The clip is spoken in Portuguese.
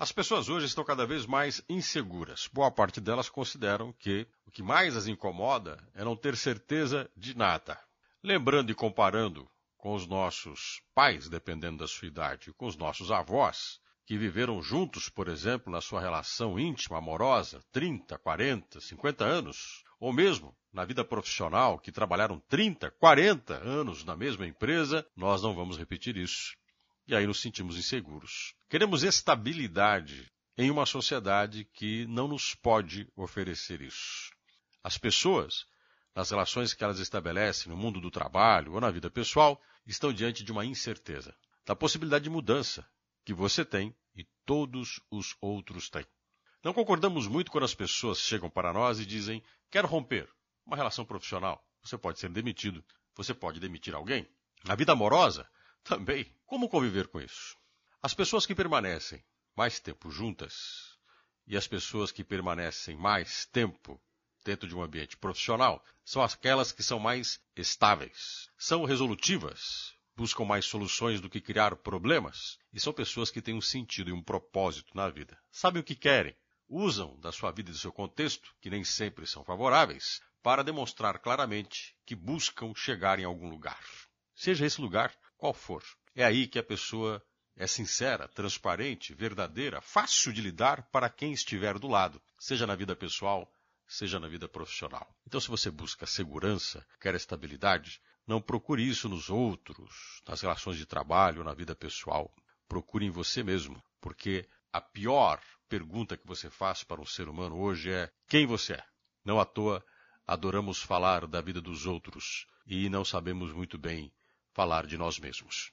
As pessoas hoje estão cada vez mais inseguras. Boa parte delas consideram que o que mais as incomoda é não ter certeza de nada. Lembrando e comparando com os nossos pais, dependendo da sua idade, com os nossos avós, que viveram juntos, por exemplo, na sua relação íntima, amorosa, 30, 40, 50 anos, ou mesmo na vida profissional, que trabalharam 30, 40 anos na mesma empresa, nós não vamos repetir isso. E aí nos sentimos inseguros. Queremos estabilidade em uma sociedade que não nos pode oferecer isso. As pessoas, nas relações que elas estabelecem no mundo do trabalho ou na vida pessoal, estão diante de uma incerteza, da possibilidade de mudança que você tem e todos os outros têm. Não concordamos muito quando as pessoas chegam para nós e dizem: quero romper uma relação profissional. Você pode ser demitido, você pode demitir alguém. Na vida amorosa, também. Como conviver com isso? As pessoas que permanecem mais tempo juntas e as pessoas que permanecem mais tempo dentro de um ambiente profissional são aquelas que são mais estáveis, são resolutivas, buscam mais soluções do que criar problemas e são pessoas que têm um sentido e um propósito na vida. Sabem o que querem, usam da sua vida e do seu contexto, que nem sempre são favoráveis, para demonstrar claramente que buscam chegar em algum lugar. Seja esse lugar qual for. É aí que a pessoa é sincera, transparente, verdadeira, fácil de lidar para quem estiver do lado, seja na vida pessoal, seja na vida profissional. Então, se você busca segurança, quer estabilidade, não procure isso nos outros, nas relações de trabalho, na vida pessoal. Procure em você mesmo, porque a pior pergunta que você faz para um ser humano hoje é quem você é. Não à toa adoramos falar da vida dos outros e não sabemos muito bem falar de nós mesmos.